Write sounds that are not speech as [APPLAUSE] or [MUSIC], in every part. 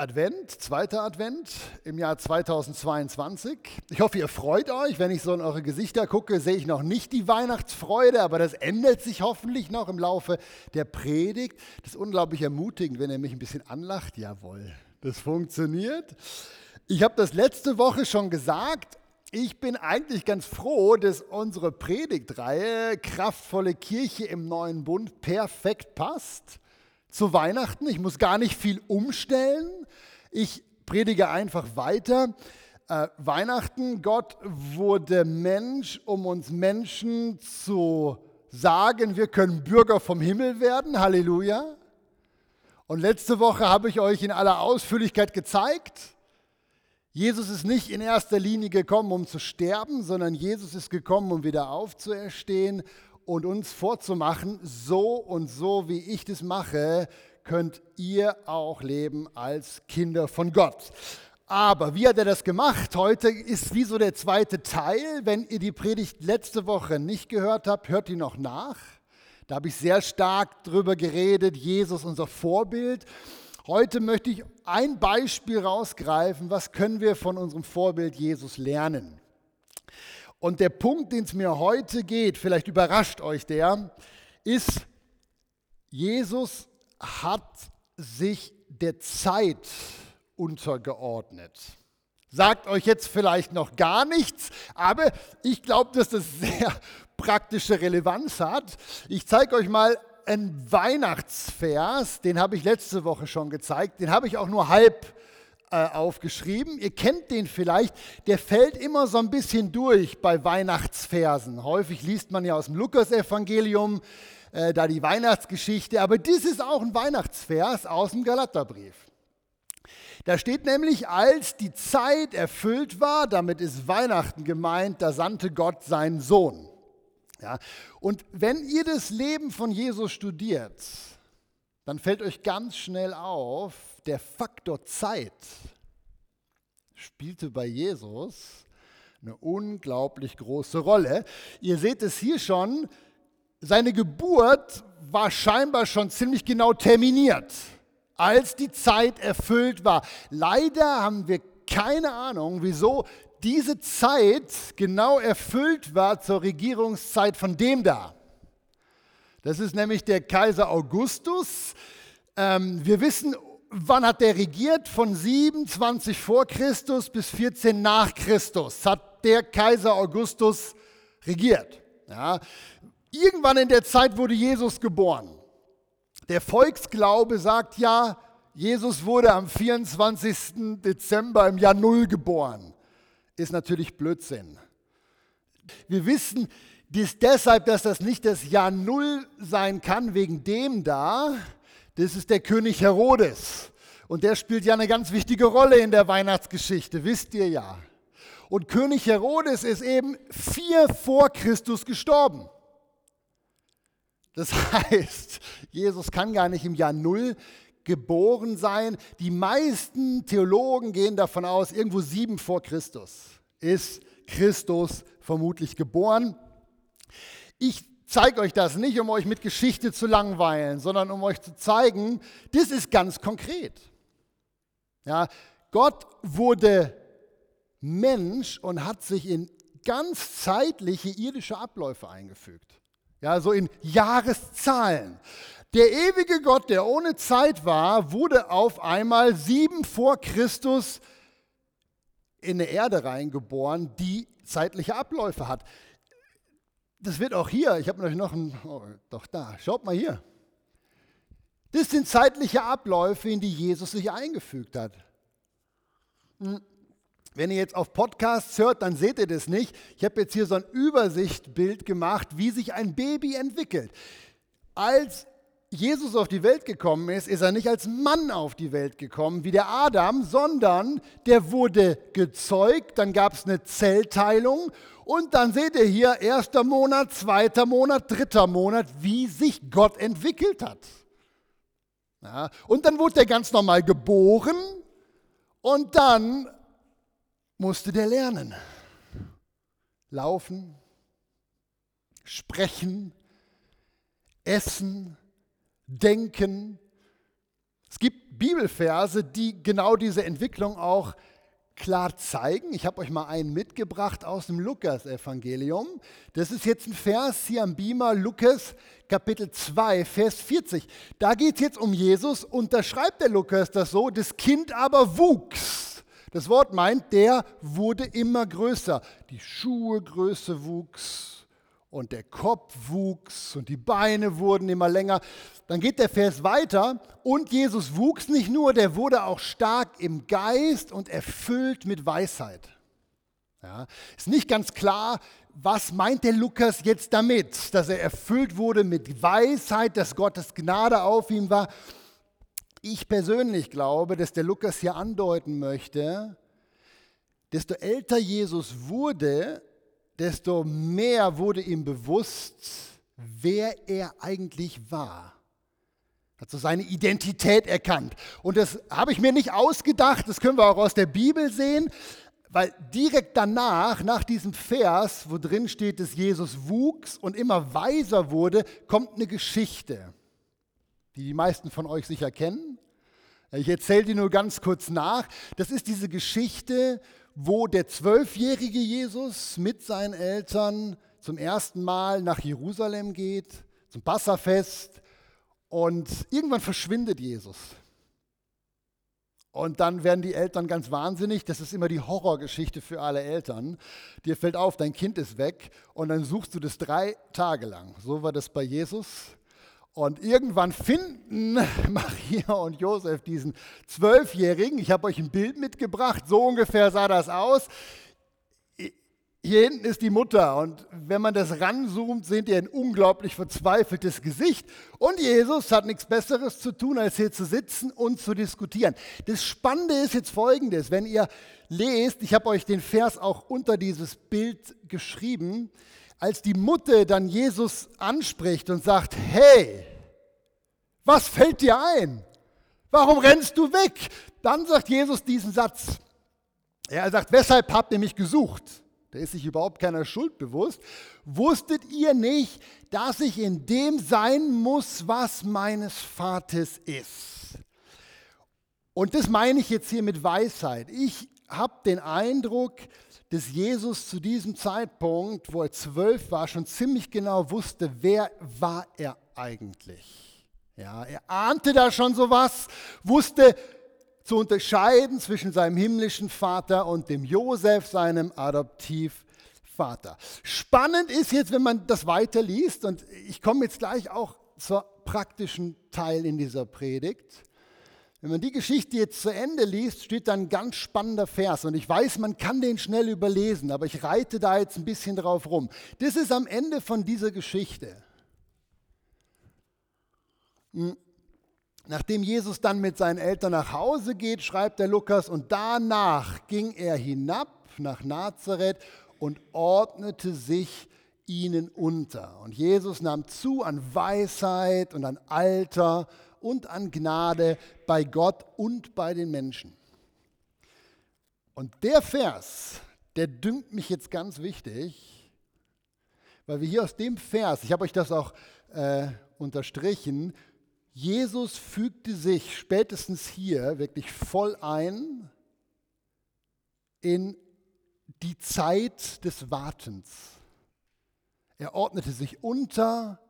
Advent, zweiter Advent im Jahr 2022. Ich hoffe, ihr freut euch. Wenn ich so in eure Gesichter gucke, sehe ich noch nicht die Weihnachtsfreude, aber das ändert sich hoffentlich noch im Laufe der Predigt. Das ist unglaublich ermutigend, wenn ihr mich ein bisschen anlacht. Jawohl, das funktioniert. Ich habe das letzte Woche schon gesagt. Ich bin eigentlich ganz froh, dass unsere Predigtreihe Kraftvolle Kirche im neuen Bund perfekt passt zu Weihnachten. Ich muss gar nicht viel umstellen. Ich predige einfach weiter. Äh, Weihnachten, Gott wurde Mensch, um uns Menschen zu sagen, wir können Bürger vom Himmel werden. Halleluja. Und letzte Woche habe ich euch in aller Ausführlichkeit gezeigt, Jesus ist nicht in erster Linie gekommen, um zu sterben, sondern Jesus ist gekommen, um wieder aufzuerstehen und uns vorzumachen, so und so wie ich das mache, könnt ihr auch leben als Kinder von Gott. Aber wie hat er das gemacht? Heute ist wie so der zweite Teil. Wenn ihr die Predigt letzte Woche nicht gehört habt, hört die noch nach. Da habe ich sehr stark drüber geredet, Jesus unser Vorbild. Heute möchte ich ein Beispiel rausgreifen, was können wir von unserem Vorbild Jesus lernen. Und der Punkt, den es mir heute geht, vielleicht überrascht euch der, ist, Jesus hat sich der Zeit untergeordnet. Sagt euch jetzt vielleicht noch gar nichts, aber ich glaube, dass das sehr [LAUGHS] praktische Relevanz hat. Ich zeige euch mal einen Weihnachtsvers, den habe ich letzte Woche schon gezeigt, den habe ich auch nur halb äh, aufgeschrieben. Ihr kennt den vielleicht, der fällt immer so ein bisschen durch bei Weihnachtsversen. Häufig liest man ja aus dem Lukasevangelium äh, da die Weihnachtsgeschichte, aber das ist auch ein Weihnachtsvers aus dem Galaterbrief. Da steht nämlich, als die Zeit erfüllt war, damit ist Weihnachten gemeint, da sandte Gott seinen Sohn. Ja, und wenn ihr das Leben von Jesus studiert, dann fällt euch ganz schnell auf, der Faktor Zeit spielte bei Jesus eine unglaublich große Rolle. Ihr seht es hier schon, seine Geburt war scheinbar schon ziemlich genau terminiert, als die Zeit erfüllt war. Leider haben wir keine Ahnung, wieso diese Zeit genau erfüllt war zur Regierungszeit von dem da. Das ist nämlich der Kaiser Augustus. Ähm, wir wissen wann hat der regiert? Von 27 vor Christus bis 14 nach Christus hat der Kaiser Augustus regiert. Ja. Irgendwann in der Zeit wurde Jesus geboren. Der Volksglaube sagt ja, Jesus wurde am 24. Dezember im Jahr Null geboren. Ist natürlich Blödsinn. Wir wissen dies deshalb, dass das nicht das Jahr Null sein kann, wegen dem da, das ist der König Herodes. Und der spielt ja eine ganz wichtige Rolle in der Weihnachtsgeschichte, wisst ihr ja. Und König Herodes ist eben vier vor Christus gestorben. Das [LAUGHS] heißt, Jesus kann gar nicht im Jahr Null geboren sein. Die meisten Theologen gehen davon aus, irgendwo sieben vor Christus ist Christus vermutlich geboren. Ich zeige euch das nicht, um euch mit Geschichte zu langweilen, sondern um euch zu zeigen, das ist ganz konkret. Ja, Gott wurde Mensch und hat sich in ganz zeitliche irdische Abläufe eingefügt. Ja, so in Jahreszahlen. Der ewige Gott, der ohne Zeit war, wurde auf einmal sieben vor Christus in eine Erde reingeboren, die zeitliche Abläufe hat das wird auch hier, ich habe noch ein, oh, doch da, schaut mal hier. Das sind zeitliche Abläufe, in die Jesus sich eingefügt hat. Hm. Wenn ihr jetzt auf Podcasts hört, dann seht ihr das nicht. Ich habe jetzt hier so ein Übersichtbild gemacht, wie sich ein Baby entwickelt. Als Jesus auf die Welt gekommen ist, ist er nicht als Mann auf die Welt gekommen, wie der Adam, sondern der wurde gezeugt, dann gab es eine Zellteilung und dann seht ihr hier, erster Monat, zweiter Monat, dritter Monat, wie sich Gott entwickelt hat. Ja, und dann wurde er ganz normal geboren und dann musste der lernen. Laufen, sprechen, essen, denken. Es gibt Bibelverse, die genau diese Entwicklung auch klar zeigen. Ich habe euch mal einen mitgebracht aus dem Lukas-Evangelium. Das ist jetzt ein Vers hier am Beamer, Lukas Kapitel 2, Vers 40. Da geht es jetzt um Jesus und da schreibt der Lukas das so, das Kind aber wuchs. Das Wort meint, der wurde immer größer. Die Schuhegröße wuchs, und der Kopf wuchs und die Beine wurden immer länger. Dann geht der Vers weiter und Jesus wuchs nicht nur, der wurde auch stark im Geist und erfüllt mit Weisheit. Ja, ist nicht ganz klar, was meint der Lukas jetzt damit, dass er erfüllt wurde mit Weisheit, dass Gottes Gnade auf ihm war. Ich persönlich glaube, dass der Lukas hier andeuten möchte, desto älter Jesus wurde, desto mehr wurde ihm bewusst, wer er eigentlich war. Hat so seine Identität erkannt. Und das habe ich mir nicht ausgedacht, das können wir auch aus der Bibel sehen, weil direkt danach, nach diesem Vers, wo drin steht, dass Jesus wuchs und immer weiser wurde, kommt eine Geschichte, die die meisten von euch sicher kennen. Ich erzähle die nur ganz kurz nach. Das ist diese Geschichte wo der zwölfjährige Jesus mit seinen Eltern zum ersten Mal nach Jerusalem geht, zum Passafest und irgendwann verschwindet Jesus. Und dann werden die Eltern ganz wahnsinnig. Das ist immer die Horrorgeschichte für alle Eltern. Dir fällt auf, dein Kind ist weg und dann suchst du das drei Tage lang. So war das bei Jesus. Und irgendwann finden [LAUGHS] Maria und Josef diesen Zwölfjährigen. Ich habe euch ein Bild mitgebracht, so ungefähr sah das aus. Hier hinten ist die Mutter und wenn man das ranzoomt, seht ihr ein unglaublich verzweifeltes Gesicht. Und Jesus hat nichts Besseres zu tun, als hier zu sitzen und zu diskutieren. Das Spannende ist jetzt folgendes, wenn ihr lest, ich habe euch den Vers auch unter dieses Bild geschrieben, als die Mutter dann Jesus anspricht und sagt, hey, was fällt dir ein? Warum rennst du weg? Dann sagt Jesus diesen Satz. Er sagt, weshalb habt ihr mich gesucht? Der ist sich überhaupt keiner Schuld bewusst. Wusstet ihr nicht, dass ich in dem sein muss, was meines Vaters ist? Und das meine ich jetzt hier mit Weisheit. Ich habe den Eindruck, dass Jesus zu diesem Zeitpunkt, wo er zwölf war, schon ziemlich genau wusste, wer war er eigentlich. Ja, er ahnte da schon sowas, wusste zu unterscheiden zwischen seinem himmlischen Vater und dem Josef, seinem Adoptivvater. Spannend ist jetzt, wenn man das weiterliest, und ich komme jetzt gleich auch zur praktischen Teil in dieser Predigt. Wenn man die Geschichte jetzt zu Ende liest, steht da ein ganz spannender Vers. Und ich weiß, man kann den schnell überlesen, aber ich reite da jetzt ein bisschen drauf rum. Das ist am Ende von dieser Geschichte. Hm. Nachdem Jesus dann mit seinen Eltern nach Hause geht, schreibt der Lukas, und danach ging er hinab nach Nazareth und ordnete sich ihnen unter. Und Jesus nahm zu an Weisheit und an Alter und an Gnade bei Gott und bei den Menschen. Und der Vers, der dünkt mich jetzt ganz wichtig, weil wir hier aus dem Vers, ich habe euch das auch äh, unterstrichen, Jesus fügte sich spätestens hier wirklich voll ein in die Zeit des Wartens. Er ordnete sich unter,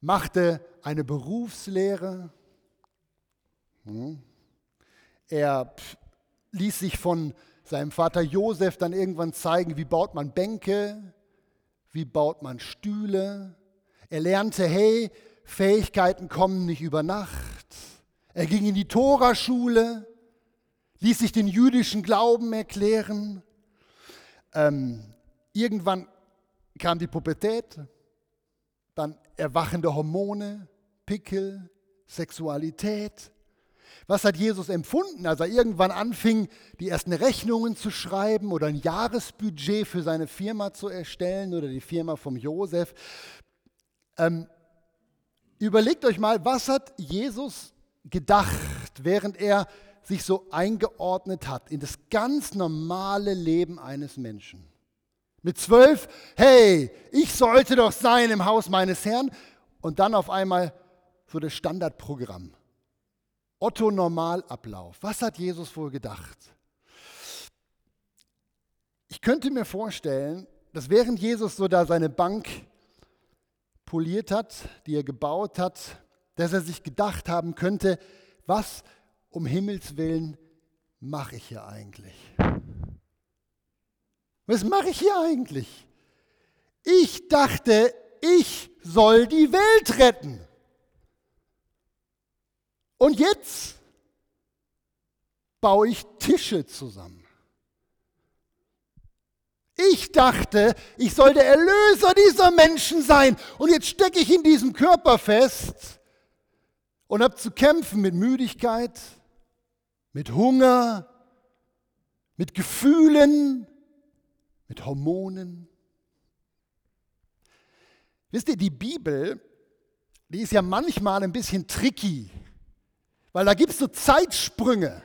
machte eine Berufslehre. Hm. Er ließ sich von seinem Vater Josef dann irgendwann zeigen, wie baut man Bänke, wie baut man Stühle. Er lernte, hey, Fähigkeiten kommen nicht über Nacht. Er ging in die Toraschule, ließ sich den jüdischen Glauben erklären. Ähm, irgendwann kam die Pubertät, dann erwachende Hormone, Pickel, Sexualität. Was hat Jesus empfunden, als er irgendwann anfing, die ersten Rechnungen zu schreiben oder ein Jahresbudget für seine Firma zu erstellen oder die Firma vom Josef? Ähm, überlegt euch mal, was hat Jesus gedacht, während er sich so eingeordnet hat in das ganz normale Leben eines Menschen? Mit zwölf, hey, ich sollte doch sein im Haus meines Herrn. Und dann auf einmal so das Standardprogramm. Otto Normalablauf. Was hat Jesus wohl gedacht? Ich könnte mir vorstellen, dass während Jesus so da seine Bank poliert hat, die er gebaut hat, dass er sich gedacht haben könnte, was um Himmels willen mache ich hier eigentlich? Was mache ich hier eigentlich? Ich dachte, ich soll die Welt retten. Und jetzt baue ich Tische zusammen. Ich dachte, ich soll der Erlöser dieser Menschen sein. Und jetzt stecke ich in diesem Körper fest und habe zu kämpfen mit Müdigkeit, mit Hunger, mit Gefühlen, mit Hormonen. Wisst ihr, die Bibel, die ist ja manchmal ein bisschen tricky, weil da gibt es so Zeitsprünge.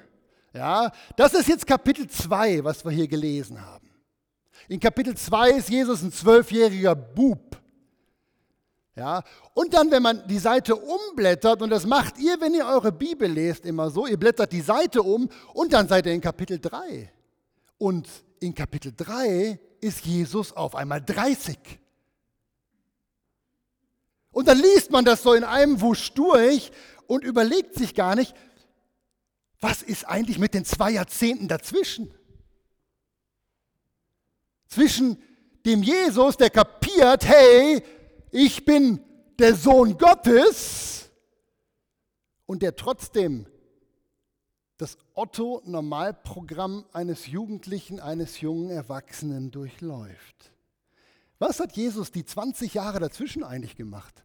Ja, das ist jetzt Kapitel 2, was wir hier gelesen haben. In Kapitel 2 ist Jesus ein zwölfjähriger Bub. Ja, und dann, wenn man die Seite umblättert, und das macht ihr, wenn ihr eure Bibel lest, immer so, ihr blättert die Seite um und dann seid ihr in Kapitel 3. Und in Kapitel 3 ist Jesus auf einmal 30. Und dann liest man das so in einem Wusch durch und überlegt sich gar nicht, was ist eigentlich mit den zwei Jahrzehnten dazwischen? Zwischen dem Jesus, der kapiert, hey, ich bin der Sohn Gottes und der trotzdem das Otto-Normalprogramm eines Jugendlichen, eines jungen Erwachsenen durchläuft. Was hat Jesus die 20 Jahre dazwischen eigentlich gemacht?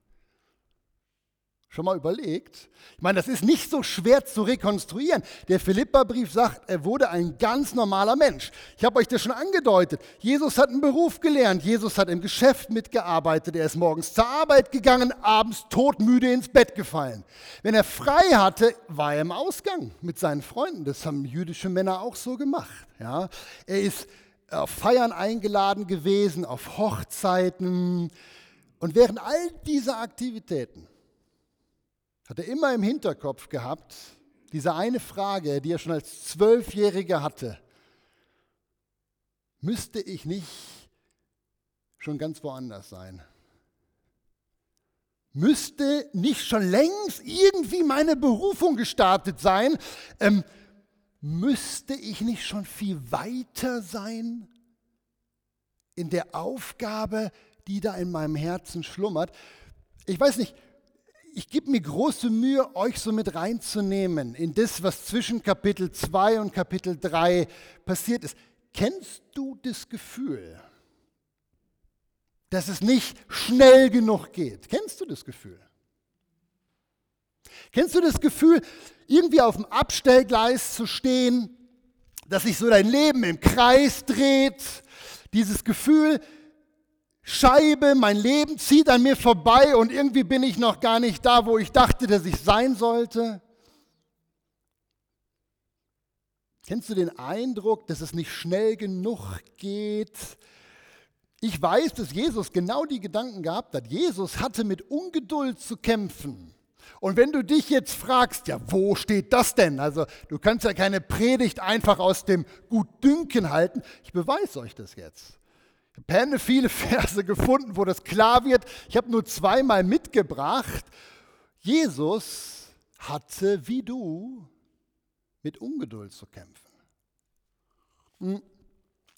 Schon mal überlegt? Ich meine, das ist nicht so schwer zu rekonstruieren. Der Philippa-Brief sagt, er wurde ein ganz normaler Mensch. Ich habe euch das schon angedeutet. Jesus hat einen Beruf gelernt. Jesus hat im Geschäft mitgearbeitet. Er ist morgens zur Arbeit gegangen, abends todmüde ins Bett gefallen. Wenn er frei hatte, war er im Ausgang mit seinen Freunden. Das haben jüdische Männer auch so gemacht. Ja? Er ist auf Feiern eingeladen gewesen, auf Hochzeiten. Und während all dieser Aktivitäten hat er immer im Hinterkopf gehabt, diese eine Frage, die er schon als Zwölfjähriger hatte. Müsste ich nicht schon ganz woanders sein? Müsste nicht schon längst irgendwie meine Berufung gestartet sein? Ähm, müsste ich nicht schon viel weiter sein in der Aufgabe, die da in meinem Herzen schlummert? Ich weiß nicht, ich gebe mir große Mühe, euch so mit reinzunehmen in das, was zwischen Kapitel 2 und Kapitel 3 passiert ist. Kennst du das Gefühl, dass es nicht schnell genug geht? Kennst du das Gefühl? Kennst du das Gefühl, irgendwie auf dem Abstellgleis zu stehen, dass sich so dein Leben im Kreis dreht? Dieses Gefühl, Scheibe, mein Leben zieht an mir vorbei und irgendwie bin ich noch gar nicht da, wo ich dachte, dass ich sein sollte. Kennst du den Eindruck, dass es nicht schnell genug geht? Ich weiß, dass Jesus genau die Gedanken gehabt hat. Jesus hatte mit Ungeduld zu kämpfen. Und wenn du dich jetzt fragst, ja, wo steht das denn? Also du kannst ja keine Predigt einfach aus dem Gutdünken halten. Ich beweise euch das jetzt. Ich habe viele [LAUGHS] Verse gefunden, wo das klar wird. Ich habe nur zweimal mitgebracht. Jesus hatte wie du mit Ungeduld zu kämpfen. Hm.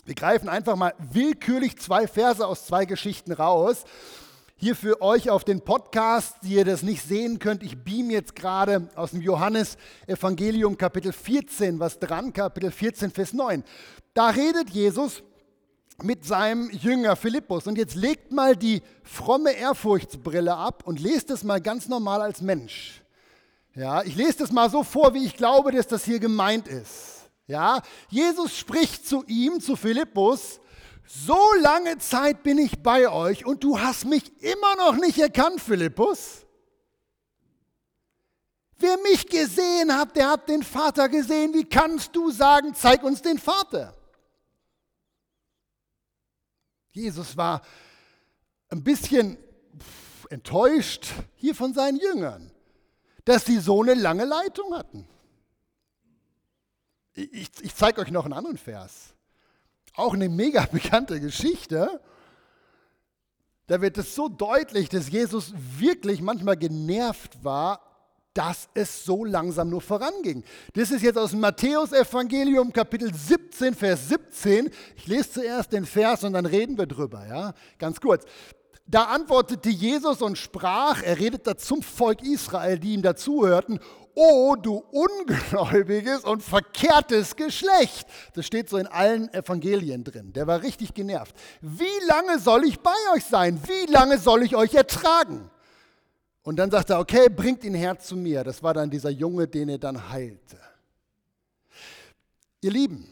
Wir greifen einfach mal willkürlich zwei Verse aus zwei Geschichten raus. Hier für euch auf den Podcast, die ihr das nicht sehen könnt, ich beam jetzt gerade aus dem Johannes Evangelium Kapitel 14 was dran, Kapitel 14, Vers 9. Da redet Jesus mit seinem Jünger Philippus. Und jetzt legt mal die fromme Ehrfurchtsbrille ab und lest es mal ganz normal als Mensch. Ja, ich lese das mal so vor, wie ich glaube, dass das hier gemeint ist. Ja, Jesus spricht zu ihm, zu Philippus, so lange Zeit bin ich bei euch und du hast mich immer noch nicht erkannt, Philippus. Wer mich gesehen hat, der hat den Vater gesehen. Wie kannst du sagen, zeig uns den Vater? Jesus war ein bisschen enttäuscht hier von seinen Jüngern, dass sie so eine lange Leitung hatten. Ich, ich zeige euch noch einen anderen Vers. Auch eine mega [LAUGHS] bekannte Geschichte. Da wird es so deutlich, dass Jesus wirklich manchmal genervt war, dass es so langsam nur voranging. Das ist jetzt aus dem Matthäus-Evangelium, Kapitel 17, Vers 17. Ich lese zuerst den Vers und dann reden wir drüber, ja? Ganz kurz. Da antwortete Jesus und sprach, er redete zum Volk Israel, die ihm dazuhörten, O du ungläubiges und verkehrtes Geschlecht. Das steht so in allen Evangelien drin. Der war richtig genervt. Wie lange soll ich bei euch sein? Wie lange soll ich euch ertragen? Und dann sagt er, okay, bringt ihn her zu mir. Das war dann dieser Junge, den er dann heilte. Ihr Lieben,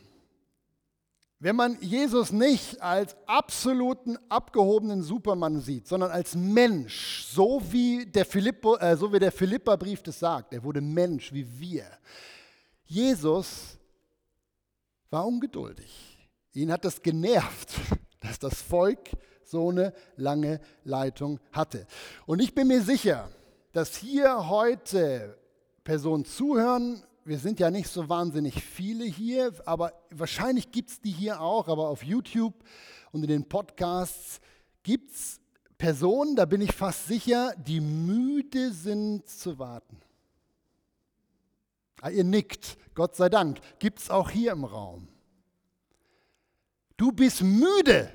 wenn man Jesus nicht als absoluten abgehobenen Supermann sieht, sondern als Mensch, so wie der, Philippo, äh, so wie der Philipperbrief das sagt, er wurde Mensch wie wir. Jesus war ungeduldig. Ihn hat das genervt, [LAUGHS] dass das Volk so eine lange Leitung hatte. Und ich bin mir sicher, dass hier heute Personen zuhören, wir sind ja nicht so wahnsinnig viele hier, aber wahrscheinlich gibt es die hier auch, aber auf YouTube und in den Podcasts gibt es Personen, da bin ich fast sicher, die müde sind zu warten. Ah, ihr nickt, Gott sei Dank, gibt es auch hier im Raum. Du bist müde.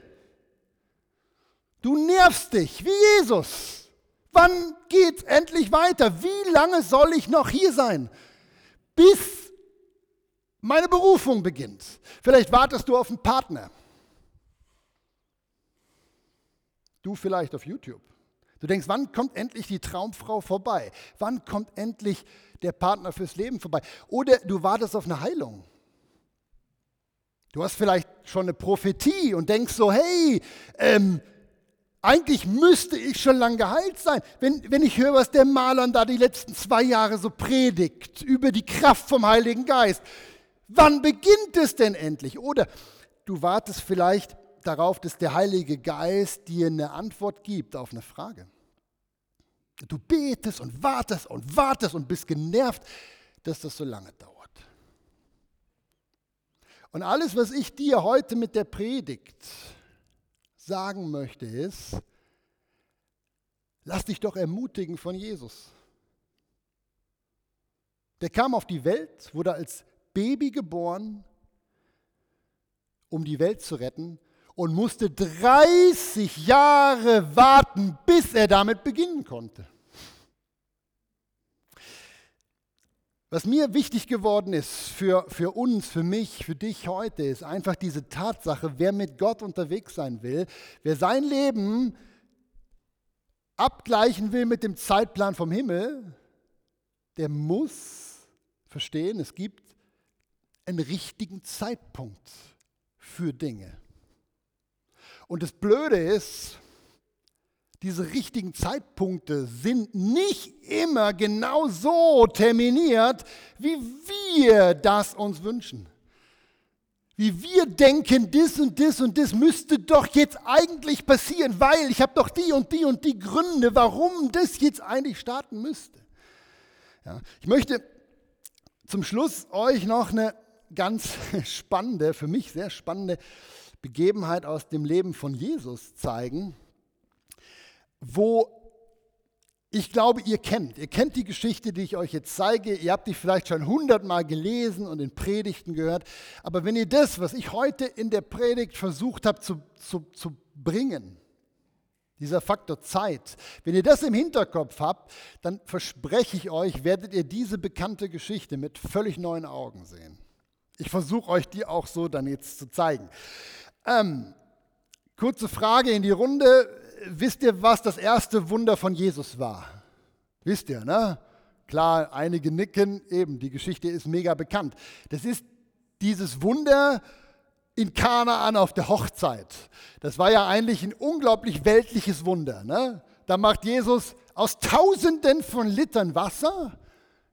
Du nervst dich wie Jesus. Wann geht es endlich weiter? Wie lange soll ich noch hier sein? bis meine Berufung beginnt. Vielleicht wartest du auf einen Partner. Du vielleicht auf YouTube. Du denkst, wann kommt endlich die Traumfrau vorbei? Wann kommt endlich der Partner fürs Leben vorbei? Oder du wartest auf eine Heilung. Du hast vielleicht schon eine Prophetie und denkst so, hey, ähm, eigentlich müsste ich schon lang geheilt sein. Wenn, wenn ich höre, was der Malern da die letzten zwei Jahre so predigt über die Kraft vom Heiligen Geist. Wann beginnt es denn endlich? Oder du wartest vielleicht darauf, dass der Heilige Geist dir eine Antwort gibt auf eine Frage. Du betest und wartest und wartest und bist genervt, dass das so lange dauert. Und alles, was ich dir heute mit der Predigt sagen möchte, ist, lass dich doch ermutigen von Jesus. Der kam auf die Welt, wurde als Baby geboren, um die Welt zu retten und musste 30 Jahre warten, bis er damit beginnen konnte. Was mir wichtig geworden ist für, für uns, für mich, für dich heute, ist einfach diese Tatsache, wer mit Gott unterwegs sein will, wer sein Leben abgleichen will mit dem Zeitplan vom Himmel, der muss verstehen, es gibt einen richtigen Zeitpunkt für Dinge. Und das Blöde ist, diese richtigen Zeitpunkte sind nicht immer genau so terminiert, wie wir das uns wünschen. Wie wir denken, das und das und das müsste doch jetzt eigentlich passieren, weil ich habe doch die und die und die Gründe, warum das jetzt eigentlich starten müsste. Ja, ich möchte zum Schluss euch noch eine ganz [LAUGHS] spannende, für mich sehr spannende Begebenheit aus dem Leben von Jesus zeigen wo ich glaube, ihr kennt. Ihr kennt die Geschichte, die ich euch jetzt zeige. Ihr habt die vielleicht schon hundertmal gelesen und in Predigten gehört. Aber wenn ihr das, was ich heute in der Predigt versucht habe zu, zu, zu bringen, dieser Faktor Zeit, wenn ihr das im Hinterkopf habt, dann verspreche ich euch, werdet ihr diese bekannte Geschichte mit völlig neuen Augen sehen. Ich versuche euch die auch so dann jetzt zu zeigen. Ähm, Kurze Frage in die Runde. Wisst ihr, was das erste Wunder von Jesus war? Wisst ihr, ne? Klar, einige nicken, eben, die Geschichte ist mega bekannt. Das ist dieses Wunder in Kanaan auf der Hochzeit. Das war ja eigentlich ein unglaublich weltliches Wunder. Ne? Da macht Jesus aus Tausenden von Litern Wasser,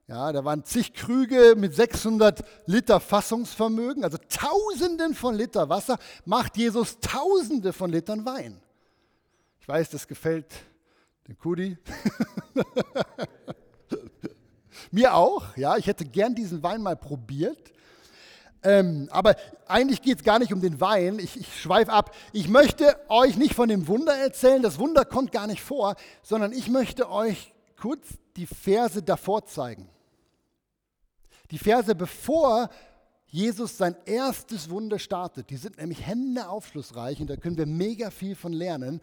ja, da waren zig Krüge mit 600 Liter Fassungsvermögen, also Tausenden von Liter Wasser, macht Jesus Tausende von Litern Wein. Ich weiß, das gefällt dem Kudi. [LAUGHS] Mir auch, ja, ich hätte gern diesen Wein mal probiert. Ähm, aber eigentlich geht es gar nicht um den Wein. Ich, ich schweife ab. Ich möchte euch nicht von dem Wunder erzählen. Das Wunder kommt gar nicht vor, sondern ich möchte euch kurz die Verse davor zeigen. Die Verse bevor Jesus sein erstes Wunder startet. Die sind nämlich Hände aufschlussreich und da können wir mega viel von lernen.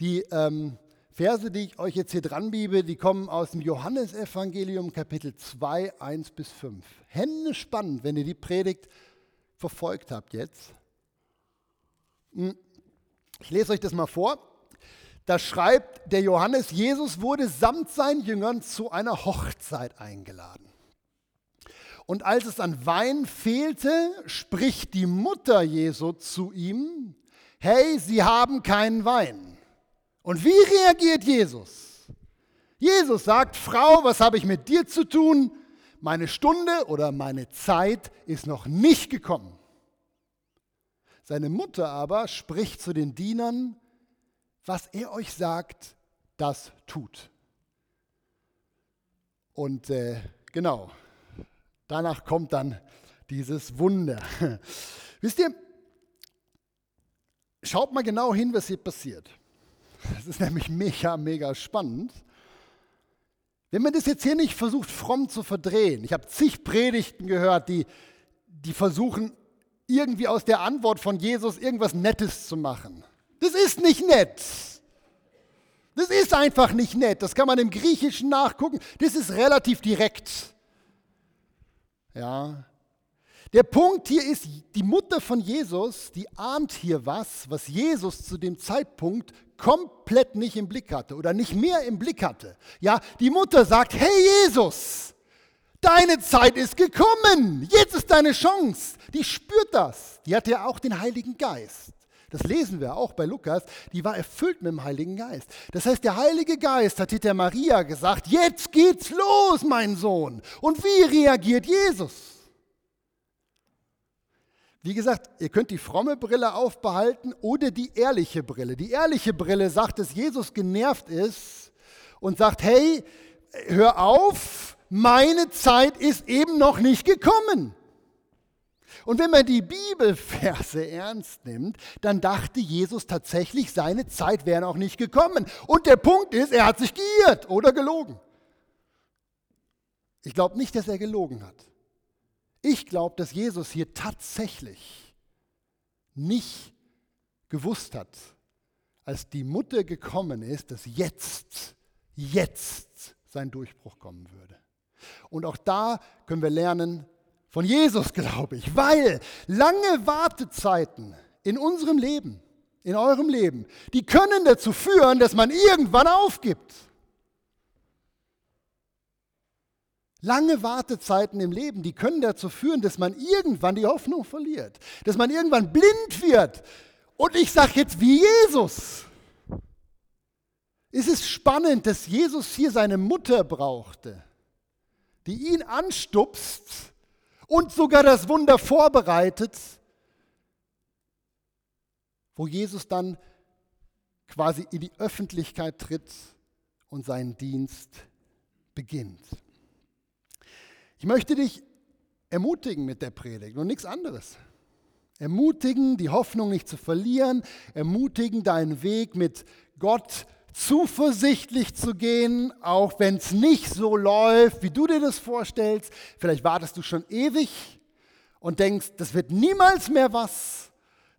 Die ähm, Verse, die ich euch jetzt hier dran biebe, die kommen aus dem Johannesevangelium Kapitel 2, 1 bis 5. Hände spannend, wenn ihr die Predigt verfolgt habt jetzt. Hm. Ich lese euch das mal vor. Da schreibt der Johannes, Jesus wurde samt seinen Jüngern zu einer Hochzeit eingeladen. Und als es an Wein fehlte, spricht die Mutter Jesu zu ihm, hey, sie haben keinen Wein. Und wie reagiert Jesus? Jesus sagt, Frau, was habe ich mit dir zu tun? Meine Stunde oder meine Zeit ist noch nicht gekommen. Seine Mutter aber spricht zu den Dienern, was er euch sagt, das tut. Und äh, genau, danach kommt dann dieses Wunder. [LAUGHS] Wisst ihr, schaut mal genau hin, was hier passiert. Das ist nämlich mega, mega spannend. Wenn man das jetzt hier nicht versucht, fromm zu verdrehen, ich habe zig Predigten gehört, die, die versuchen, irgendwie aus der Antwort von Jesus irgendwas Nettes zu machen. Das ist nicht nett. Das ist einfach nicht nett. Das kann man im Griechischen nachgucken. Das ist relativ direkt. Ja. Der Punkt hier ist, die Mutter von Jesus, die ahnt hier was, was Jesus zu dem Zeitpunkt komplett nicht im Blick hatte oder nicht mehr im Blick hatte. Ja, die Mutter sagt, hey Jesus, deine Zeit ist gekommen, jetzt ist deine Chance. Die spürt das. Die hatte ja auch den Heiligen Geist. Das lesen wir auch bei Lukas, die war erfüllt mit dem Heiligen Geist. Das heißt, der Heilige Geist hat hinter Maria gesagt, jetzt geht's los, mein Sohn. Und wie reagiert Jesus? Wie gesagt, ihr könnt die fromme Brille aufbehalten oder die ehrliche Brille. Die ehrliche Brille sagt, dass Jesus genervt ist und sagt, hey, hör auf, meine Zeit ist eben noch nicht gekommen. Und wenn man die Bibelverse ernst nimmt, dann dachte Jesus tatsächlich, seine Zeit wäre noch nicht gekommen. Und der Punkt ist, er hat sich geirrt oder gelogen. Ich glaube nicht, dass er gelogen hat. Ich glaube, dass Jesus hier tatsächlich nicht gewusst hat, als die Mutter gekommen ist, dass jetzt, jetzt sein Durchbruch kommen würde. Und auch da können wir lernen von Jesus, glaube ich, weil lange Wartezeiten in unserem Leben, in eurem Leben, die können dazu führen, dass man irgendwann aufgibt. Lange Wartezeiten im Leben, die können dazu führen, dass man irgendwann die Hoffnung verliert, dass man irgendwann blind wird. Und ich sage jetzt wie Jesus. Es ist spannend, dass Jesus hier seine Mutter brauchte, die ihn anstupst und sogar das Wunder vorbereitet, wo Jesus dann quasi in die Öffentlichkeit tritt und seinen Dienst beginnt. Ich möchte dich ermutigen mit der Predigt und nichts anderes. Ermutigen, die Hoffnung nicht zu verlieren, ermutigen, deinen Weg mit Gott zuversichtlich zu gehen, auch wenn es nicht so läuft, wie du dir das vorstellst. Vielleicht wartest du schon ewig und denkst, das wird niemals mehr was.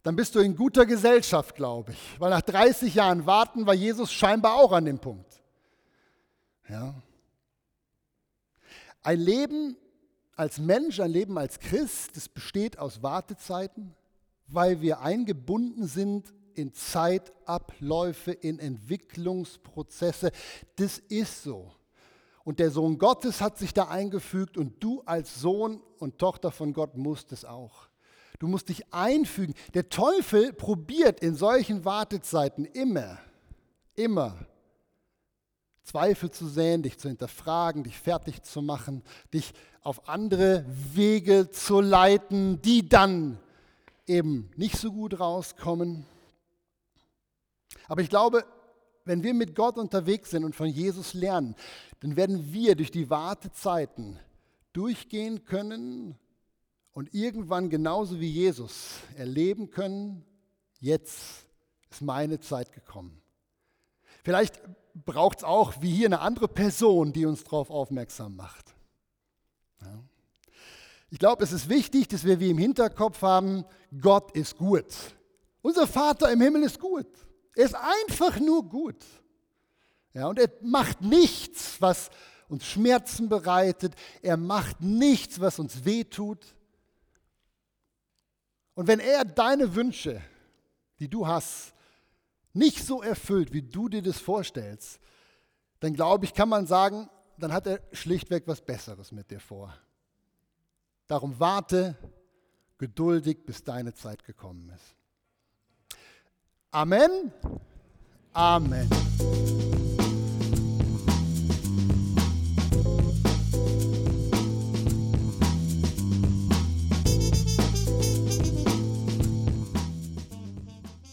Dann bist du in guter Gesellschaft, glaube ich. Weil nach 30 Jahren warten war Jesus scheinbar auch an dem Punkt. Ja. Ein Leben als Mensch, ein Leben als Christ, das besteht aus Wartezeiten, weil wir eingebunden sind in Zeitabläufe, in Entwicklungsprozesse. Das ist so. Und der Sohn Gottes hat sich da eingefügt und du als Sohn und Tochter von Gott musst es auch. Du musst dich einfügen. Der Teufel probiert in solchen Wartezeiten immer, immer Zweifel zu säen, dich zu hinterfragen, dich fertig zu machen, dich auf andere Wege zu leiten, die dann eben nicht so gut rauskommen. Aber ich glaube, wenn wir mit Gott unterwegs sind und von Jesus lernen, dann werden wir durch die Wartezeiten durchgehen können und irgendwann genauso wie Jesus erleben können, jetzt ist meine Zeit gekommen. Vielleicht braucht es auch wie hier eine andere Person, die uns darauf aufmerksam macht. Ja. Ich glaube, es ist wichtig, dass wir wie im Hinterkopf haben, Gott ist gut. Unser Vater im Himmel ist gut. Er ist einfach nur gut. Ja, und er macht nichts, was uns Schmerzen bereitet. Er macht nichts, was uns wehtut. Und wenn er deine Wünsche, die du hast, nicht so erfüllt, wie du dir das vorstellst, dann glaube ich, kann man sagen, dann hat er schlichtweg was Besseres mit dir vor. Darum warte geduldig, bis deine Zeit gekommen ist. Amén. Amén.